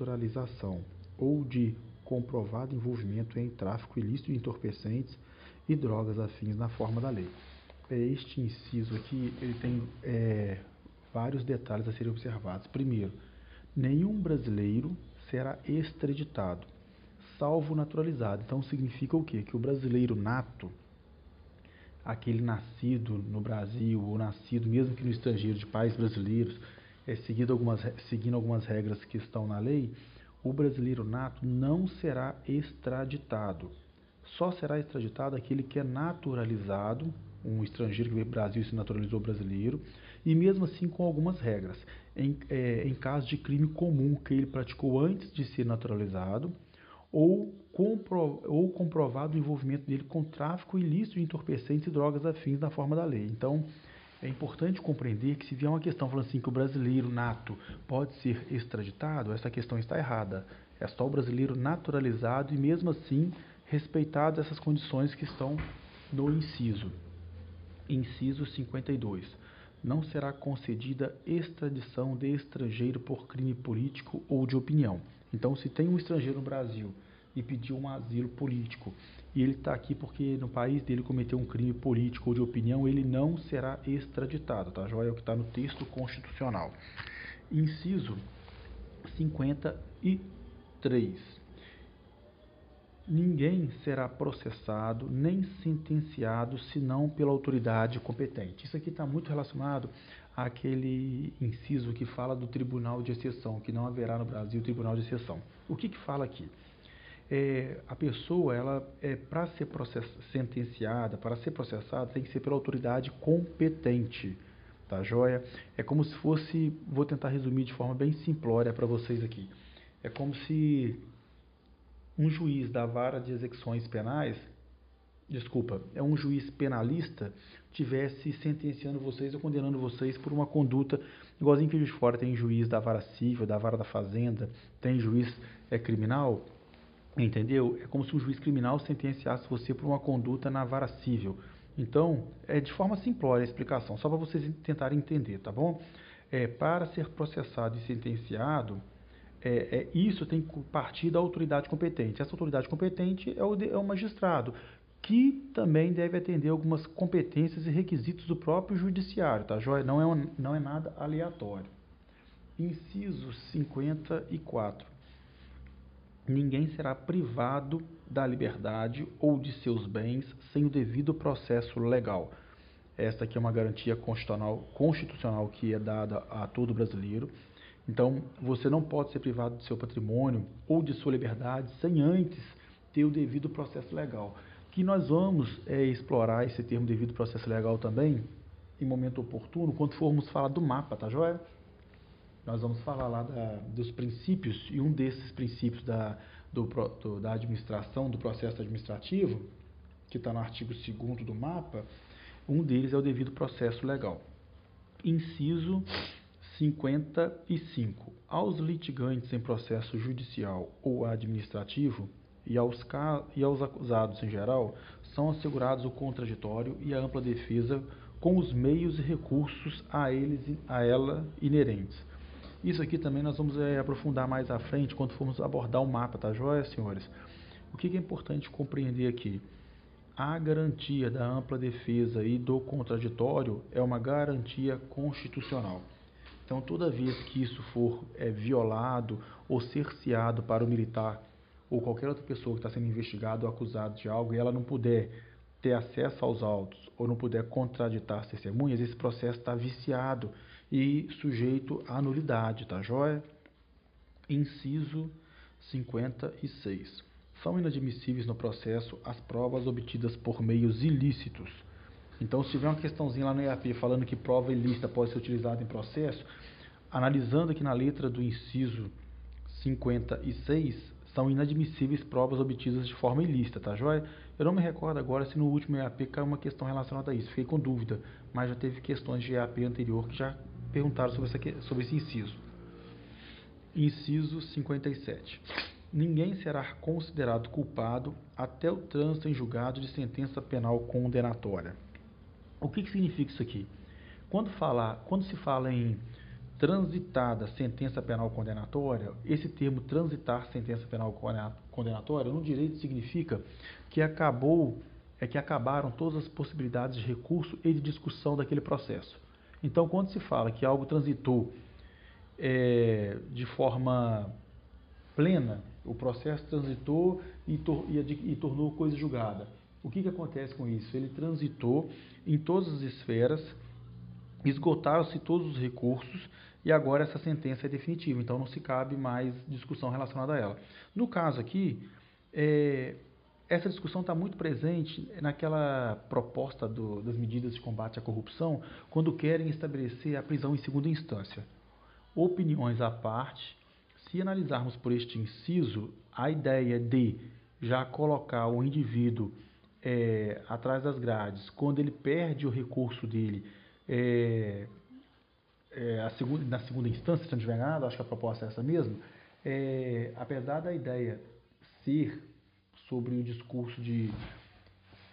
naturalização ou de comprovado envolvimento em tráfico ilícito de entorpecentes e drogas afins na forma da lei. Este inciso aqui ele tem é, vários detalhes a serem observados. Primeiro, nenhum brasileiro será extraditado, salvo naturalizado. Então significa o quê? Que o brasileiro nato, aquele nascido no Brasil ou nascido mesmo que no estrangeiro de pais brasileiros, é, seguindo, algumas, seguindo algumas regras que estão na lei, o brasileiro nato não será extraditado. Só será extraditado aquele que é naturalizado, um estrangeiro que veio para o Brasil e se naturalizou brasileiro, e mesmo assim com algumas regras. Em, é, em caso de crime comum que ele praticou antes de ser naturalizado, ou, compro, ou comprovado o envolvimento dele com tráfico ilícito de entorpecentes e drogas afins na forma da lei. Então, é importante compreender que se vier uma questão falando assim que o brasileiro nato pode ser extraditado, essa questão está errada. É só o brasileiro naturalizado e mesmo assim respeitadas essas condições que estão no inciso. Inciso 52. Não será concedida extradição de estrangeiro por crime político ou de opinião. Então, se tem um estrangeiro no Brasil e pediu um asilo político e ele está aqui porque no país dele cometeu um crime político ou de opinião, ele não será extraditado, tá? Joia é o que está no texto constitucional. Inciso 53. Ninguém será processado nem sentenciado senão pela autoridade competente. Isso aqui está muito relacionado àquele inciso que fala do tribunal de exceção, que não haverá no Brasil tribunal de exceção. O que, que fala aqui? É, a pessoa, ela é, para ser sentenciada, para ser processada, tem que ser pela autoridade competente, tá joia? É como se fosse, vou tentar resumir de forma bem simplória para vocês aqui. É como se um juiz da vara de execuções penais, desculpa, é um juiz penalista tivesse sentenciando vocês ou condenando vocês por uma conduta igualzinho que de fora tem juiz da vara civil, da vara da fazenda, tem juiz é criminal, Entendeu? É como se um juiz criminal sentenciasse você por uma conduta na vara civil. Então, é de forma simplória a explicação, só para vocês tentarem entender, tá bom? É, para ser processado e sentenciado, é, é, isso tem que partir da autoridade competente. Essa autoridade competente é o, é o magistrado, que também deve atender algumas competências e requisitos do próprio judiciário, tá joia? Não é, um, não é nada aleatório. Inciso 54 ninguém será privado da liberdade ou de seus bens sem o devido processo legal. Esta aqui é uma garantia constitucional, constitucional que é dada a todo brasileiro. Então, você não pode ser privado do seu patrimônio ou de sua liberdade sem antes ter o devido processo legal. Que nós vamos é, explorar esse termo devido processo legal também em momento oportuno, quando formos falar do mapa, tá joia? Nós vamos falar lá da, dos princípios, e um desses princípios da, do, do, da administração, do processo administrativo, que está no artigo 2 do mapa, um deles é o devido processo legal. Inciso 55. Aos litigantes em processo judicial ou administrativo e aos, e aos acusados em geral, são assegurados o contraditório e a ampla defesa com os meios e recursos a, eles, a ela inerentes isso aqui também nós vamos é, aprofundar mais à frente quando formos abordar o mapa, tá joia, senhores? O que é importante compreender aqui? A garantia da ampla defesa e do contraditório é uma garantia constitucional. Então, toda vez que isso for é, violado ou cerceado para o militar ou qualquer outra pessoa que está sendo investigado ou acusado de algo e ela não puder ter acesso aos autos ou não puder contraditar testemunhas, esse processo está viciado e sujeito à nulidade, tá joia? Inciso 56. São inadmissíveis no processo as provas obtidas por meios ilícitos. Então, se tiver uma questãozinha lá no EAP falando que prova ilícita pode ser utilizada em processo, analisando aqui na letra do inciso 56, são inadmissíveis provas obtidas de forma ilícita, tá joia? Eu não me recordo agora se no último EAP caiu uma questão relacionada a isso, fiquei com dúvida, mas já teve questões de EAP anterior que já perguntaram sobre, essa, sobre esse inciso. Inciso 57. Ninguém será considerado culpado até o trânsito em julgado de sentença penal condenatória. O que, que significa isso aqui? Quando, quando se fala em transitada sentença penal condenatória, esse termo transitar sentença penal condenatória no direito significa que acabou é que acabaram todas as possibilidades de recurso e de discussão daquele processo. Então, quando se fala que algo transitou é, de forma plena, o processo transitou e, tor e, e tornou coisa julgada. O que, que acontece com isso? Ele transitou em todas as esferas, esgotaram-se todos os recursos e agora essa sentença é definitiva, então não se cabe mais discussão relacionada a ela. No caso aqui, é, essa discussão está muito presente naquela proposta do, das medidas de combate à corrupção, quando querem estabelecer a prisão em segunda instância. Opiniões à parte, se analisarmos por este inciso, a ideia de já colocar o indivíduo é, atrás das grades, quando ele perde o recurso dele é, é, segunda, na segunda instância, se não estiver nada, acho que a proposta é essa mesmo, é, apesar da ideia ser sobre o discurso de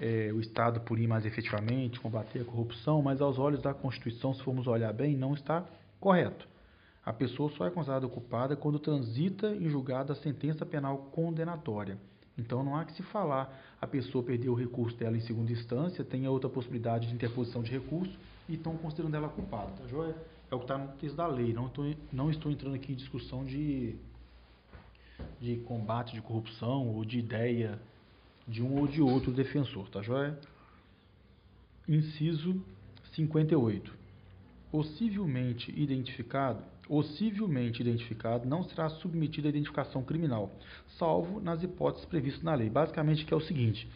é, o Estado punir mais efetivamente, combater a corrupção, mas aos olhos da Constituição, se formos olhar bem, não está correto. A pessoa só é considerada culpada quando transita em julgado a sentença penal condenatória. Então não há que se falar a pessoa perdeu o recurso dela em segunda instância, tem outra possibilidade de interposição de recurso e estão considerando ela culpada, tá joia? É o que está no texto da lei, não não estou entrando aqui em discussão de, de combate de corrupção ou de ideia de um ou de outro defensor, tá joia? Inciso 58. Possivelmente identificado o civilmente identificado não será submetido à identificação criminal, salvo nas hipóteses previstas na lei. Basicamente, que é o seguinte: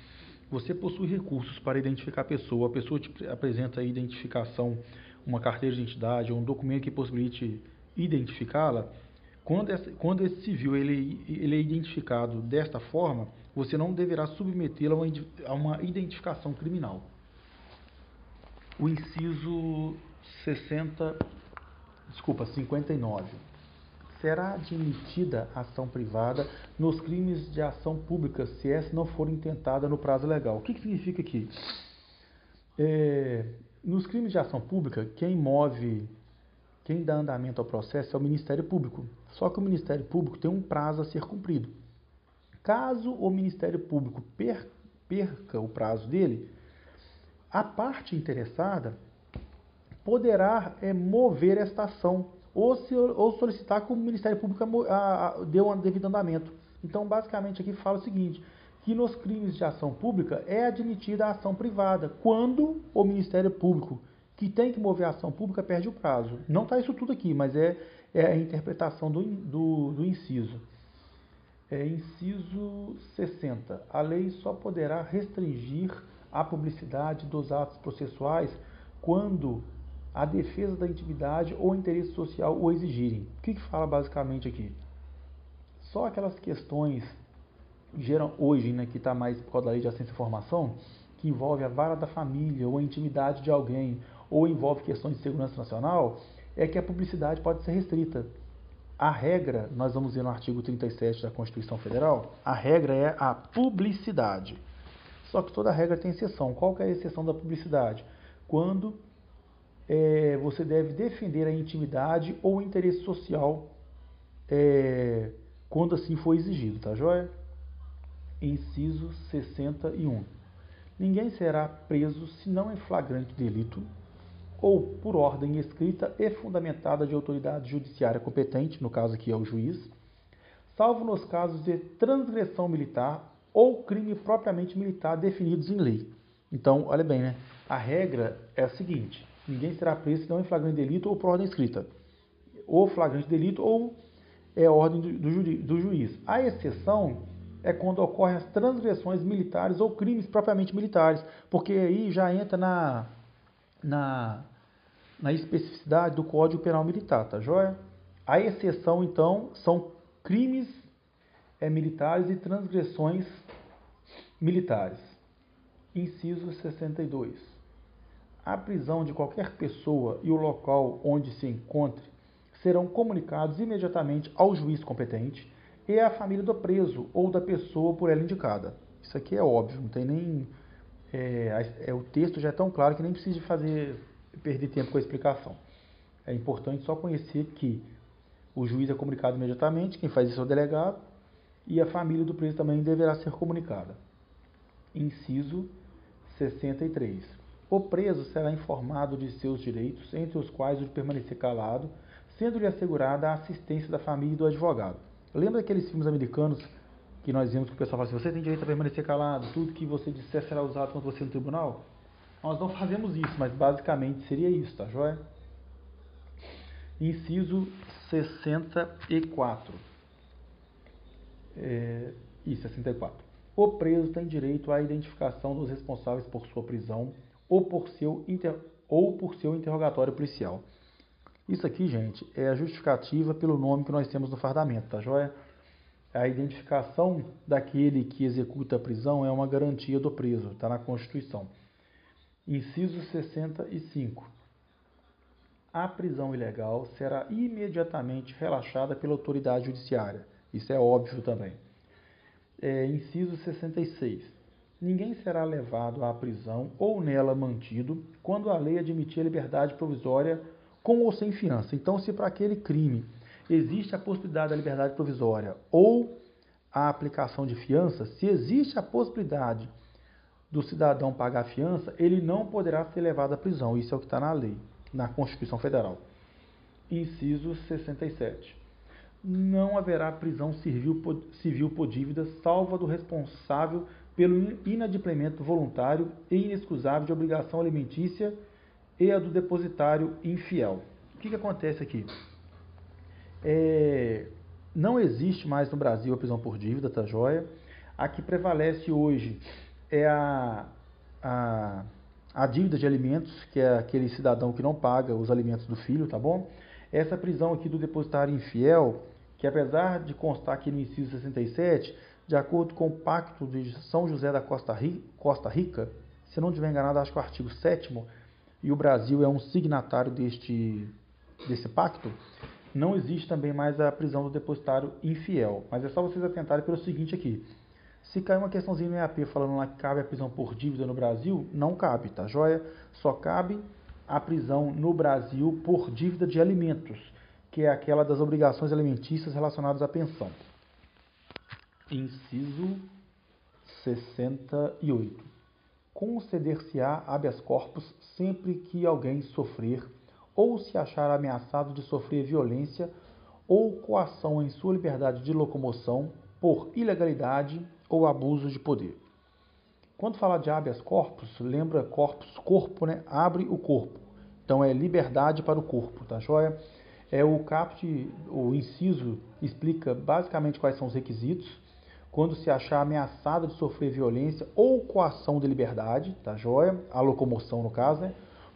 você possui recursos para identificar a pessoa, a pessoa te apresenta a identificação, uma carteira de identidade ou um documento que possibilite identificá-la. Quando, esse, quando esse civil ele, ele é identificado desta forma, você não deverá submetê-lo a uma identificação criminal. O inciso 60 desculpa, 59. Será admitida ação privada nos crimes de ação pública se essa não for intentada no prazo legal. O que, que significa aqui? É, nos crimes de ação pública, quem move, quem dá andamento ao processo é o Ministério Público. Só que o Ministério Público tem um prazo a ser cumprido. Caso o Ministério Público perca o prazo dele, a parte interessada poderá é, mover esta ação ou, se, ou solicitar que o Ministério Público a, a, dê um devido andamento. Então, basicamente, aqui fala o seguinte, que nos crimes de ação pública é admitida a ação privada, quando o Ministério Público, que tem que mover a ação pública, perde o prazo. Não está isso tudo aqui, mas é, é a interpretação do, do, do inciso. É, inciso 60. A lei só poderá restringir a publicidade dos atos processuais quando a defesa da intimidade ou interesse social o exigirem. O que, que fala basicamente aqui? Só aquelas questões geram hoje, né, que está mais por causa da lei de acesso à informação, que envolve a vara da família ou a intimidade de alguém, ou envolve questões de segurança nacional, é que a publicidade pode ser restrita. A regra, nós vamos ver no artigo 37 da Constituição Federal, a regra é a publicidade. Só que toda regra tem exceção. Qual é a exceção da publicidade? Quando é, você deve defender a intimidade ou o interesse social é, quando assim for exigido, tá joia? Inciso 61. Ninguém será preso se não em flagrante delito ou por ordem escrita e fundamentada de autoridade judiciária competente, no caso aqui é o juiz, salvo nos casos de transgressão militar ou crime propriamente militar definidos em lei. Então, olha bem, né? A regra é a seguinte: Ninguém será preso senão em flagrante delito ou por ordem escrita. Ou flagrante delito ou é ordem do, do, ju, do juiz. A exceção é quando ocorrem as transgressões militares ou crimes propriamente militares, porque aí já entra na, na, na especificidade do Código Penal Militar, tá joia? A exceção, então, são crimes é, militares e transgressões militares. Inciso 62 a prisão de qualquer pessoa e o local onde se encontre serão comunicados imediatamente ao juiz competente e à família do preso ou da pessoa por ela indicada. Isso aqui é óbvio, não tem nem. É, é, o texto já é tão claro que nem precisa fazer perder tempo com a explicação. É importante só conhecer que o juiz é comunicado imediatamente, quem faz isso é o delegado, e a família do preso também deverá ser comunicada. Inciso 63. O preso será informado de seus direitos, entre os quais o de permanecer calado, sendo-lhe assegurada a assistência da família e do advogado. Lembra aqueles filmes americanos que nós vimos que o pessoal fala assim, você tem direito a permanecer calado, tudo que você disser será usado contra você no tribunal? Nós não fazemos isso, mas basicamente seria isso, tá joia? Inciso 64. É, e 64. O preso tem direito à identificação dos responsáveis por sua prisão ou por seu, inter, ou por seu interrogatório policial. Isso aqui, gente, é a justificativa pelo nome que nós temos no fardamento, tá joia? A identificação daquele que executa a prisão é uma garantia do preso, está na Constituição. Inciso 65. A prisão ilegal será imediatamente relaxada pela autoridade judiciária. Isso é óbvio também. É, inciso 66. Ninguém será levado à prisão ou nela mantido quando a lei admitir a liberdade provisória com ou sem fiança. Então, se para aquele crime existe a possibilidade da liberdade provisória ou a aplicação de fiança, se existe a possibilidade do cidadão pagar a fiança, ele não poderá ser levado à prisão. Isso é o que está na lei, na Constituição Federal. Inciso 67. Não haverá prisão civil, por dívida, salva do responsável pelo inadimplemento voluntário e inexcusável de obrigação alimentícia e a do depositário infiel. O que, que acontece aqui? É, não existe mais no Brasil a prisão por dívida, tá joia? A que prevalece hoje é a, a, a dívida de alimentos, que é aquele cidadão que não paga os alimentos do filho, tá bom? Essa prisão aqui do depositário infiel, que apesar de constar aqui no inciso 67, de acordo com o Pacto de São José da Costa, Costa Rica, se não estiver enganado, acho que o artigo 7 e o Brasil é um signatário deste, desse pacto, não existe também mais a prisão do depositário infiel. Mas é só vocês atentarem pelo seguinte aqui. Se cair uma questãozinha no EAP falando lá que cabe a prisão por dívida no Brasil, não cabe, tá joia? Só cabe a prisão no Brasil por dívida de alimentos, que é aquela das obrigações alimentícias relacionadas à pensão. Inciso 68. Conceder-se-á habeas corpus sempre que alguém sofrer ou se achar ameaçado de sofrer violência ou coação em sua liberdade de locomoção por ilegalidade ou abuso de poder. Quando fala de habeas corpus, lembra corpus, corpo, né? Abre o corpo. Então é liberdade para o corpo, tá joia? É o caput, o inciso explica basicamente quais são os requisitos. Quando se achar ameaçado de sofrer violência ou coação de liberdade, tá joia? A locomoção no caso, né?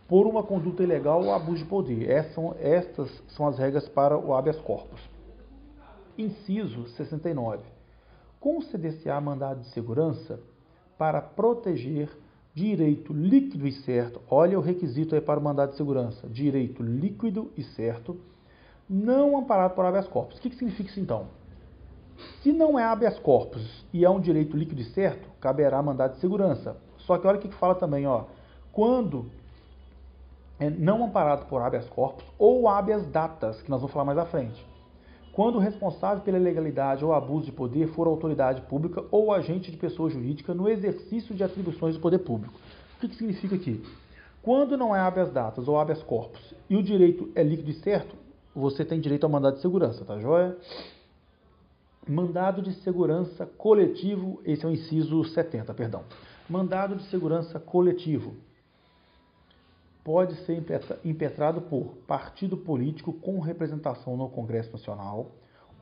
Por uma conduta ilegal ou abuso de poder. Essas são, estas são as regras para o habeas corpus. Inciso 69 conceder-se-á mandado de segurança para proteger direito líquido e certo. Olha o requisito aí para o mandado de segurança: direito líquido e certo, não amparado por habeas corpus. O que, que significa isso então? Se não é habeas corpus e é um direito líquido e certo, caberá mandado de segurança. Só que olha o que, que fala também, ó. Quando é não amparado por habeas corpus ou habeas datas, que nós vamos falar mais à frente quando o responsável pela ilegalidade ou abuso de poder for autoridade pública ou agente de pessoa jurídica no exercício de atribuições do poder público. O que, que significa aqui? Quando não é habeas datas ou habeas corpus e o direito é líquido e certo, você tem direito ao mandado de segurança, tá joia? Mandado de segurança coletivo, esse é o inciso 70, perdão. Mandado de segurança coletivo pode ser impetrado por partido político com representação no Congresso Nacional,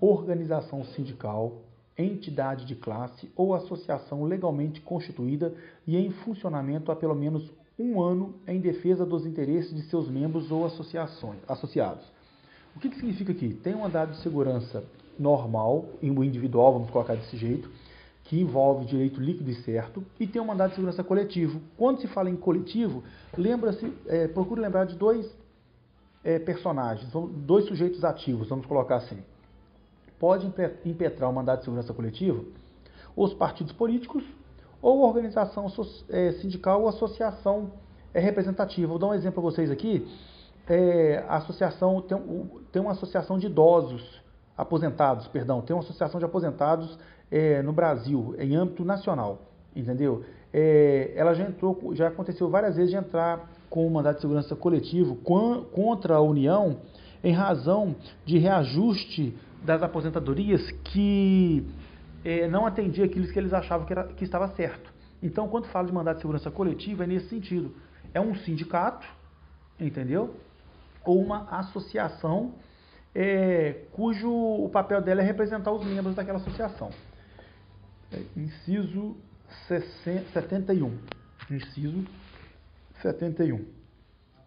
organização sindical, entidade de classe ou associação legalmente constituída e em funcionamento há pelo menos um ano em defesa dos interesses de seus membros ou associações, associados. O que, que significa aqui? Tem um mandado de segurança normal, individual, vamos colocar desse jeito, que envolve direito líquido e certo, e tem o um mandado de segurança coletivo. Quando se fala em coletivo, lembra-se, é, procure lembrar de dois é, personagens, dois sujeitos ativos, vamos colocar assim. Pode impetrar o mandado de segurança coletivo os partidos políticos ou organização é, sindical ou associação é, representativa. Vou dar um exemplo para vocês aqui. é, a associação tem, tem uma associação de idosos aposentados, perdão, tem uma associação de aposentados é, no Brasil, em âmbito nacional, entendeu? É, ela já entrou, já aconteceu várias vezes de entrar com o mandato de segurança coletivo contra a União em razão de reajuste das aposentadorias que é, não atendia aquilo que eles achavam que, era, que estava certo. Então, quando fala de mandato de segurança coletiva, é nesse sentido. É um sindicato, entendeu? Ou uma associação é, cujo o papel dela é representar os membros daquela associação. É, inciso 71. Inciso 71.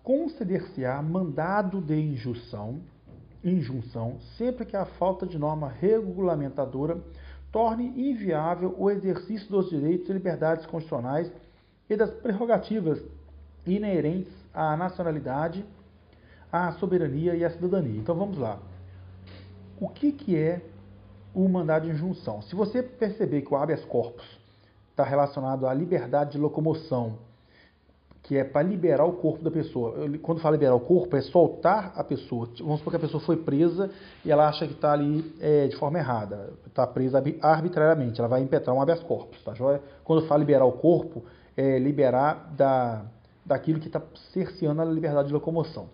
Conceder-se-á mandado de injunção, injunção sempre que a falta de norma regulamentadora torne inviável o exercício dos direitos e liberdades constitucionais e das prerrogativas inerentes à nacionalidade, à soberania e à cidadania. Então vamos lá. O que, que é o mandado de injunção? Se você perceber que o habeas corpus está relacionado à liberdade de locomoção, que é para liberar o corpo da pessoa. Quando fala liberar o corpo, é soltar a pessoa. Vamos supor que a pessoa foi presa e ela acha que está ali é, de forma errada, está presa arbitrariamente, ela vai impetrar um habeas corpus, tá? Quando fala liberar o corpo, é liberar da, daquilo que está cerceando a liberdade de locomoção.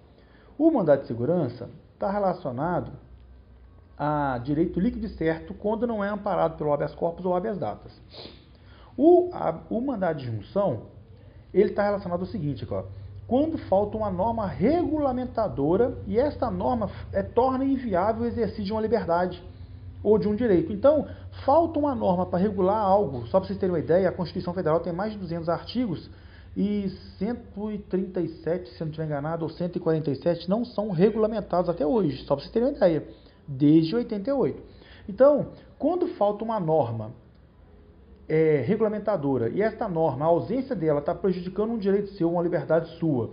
O mandado de segurança está relacionado a direito líquido e certo quando não é amparado pelo habeas corpus ou habeas datas. O, a, o mandado de junção ele está relacionado ao seguinte, ó, quando falta uma norma regulamentadora e esta norma é, torna inviável o exercício de uma liberdade ou de um direito. Então, falta uma norma para regular algo. Só para vocês terem uma ideia, a Constituição Federal tem mais de 200 artigos e 137, se não estiver enganado, ou 147 não são regulamentados até hoje. Só para vocês terem uma ideia, desde 88. Então, quando falta uma norma é, regulamentadora e esta norma, a ausência dela está prejudicando um direito seu, uma liberdade sua,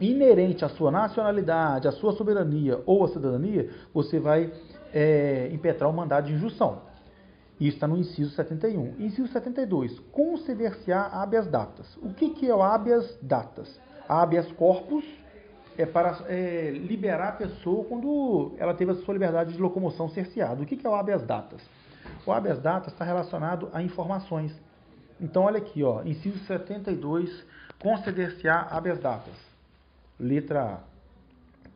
inerente à sua nacionalidade, à sua soberania ou à cidadania, você vai é, impetrar o mandado de injunção. Isso está no inciso 71. Inciso 72. Conceder-se-á habeas datas. O que, que é o habeas datas? Habeas corpus é para é, liberar a pessoa quando ela teve a sua liberdade de locomoção cerceada. O que, é o habeas datas? O habeas data está relacionado a informações. Então, olha aqui, ó, inciso 72, conceder-se-á habeas datas. Letra A.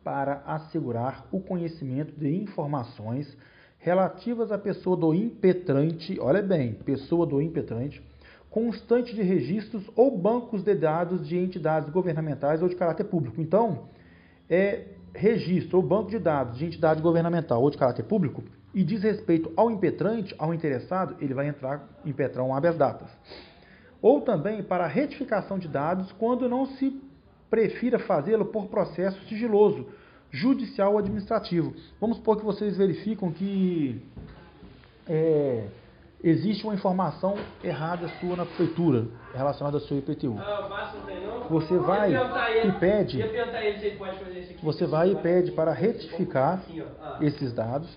Para assegurar o conhecimento de informações relativas à pessoa do impetrante, olha bem, pessoa do impetrante, constante de registros ou bancos de dados de entidades governamentais ou de caráter público. Então, é registro ou banco de dados de entidade governamental ou de caráter público e diz respeito ao impetrante, ao interessado, ele vai entrar impetrar um habeas datas. Ou também para retificação de dados quando não se prefira fazê-lo por processo sigiloso, judicial ou administrativo. Vamos supor que vocês verificam que é, existe uma informação errada sua na prefeitura relacionada ao seu IPTU. Você vai e pede. Você vai e pede para retificar esses dados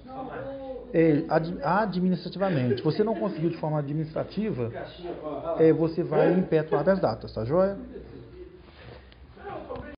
é, administrativamente. Você não conseguiu de forma administrativa, é, você vai em o habeas datas, tá joia?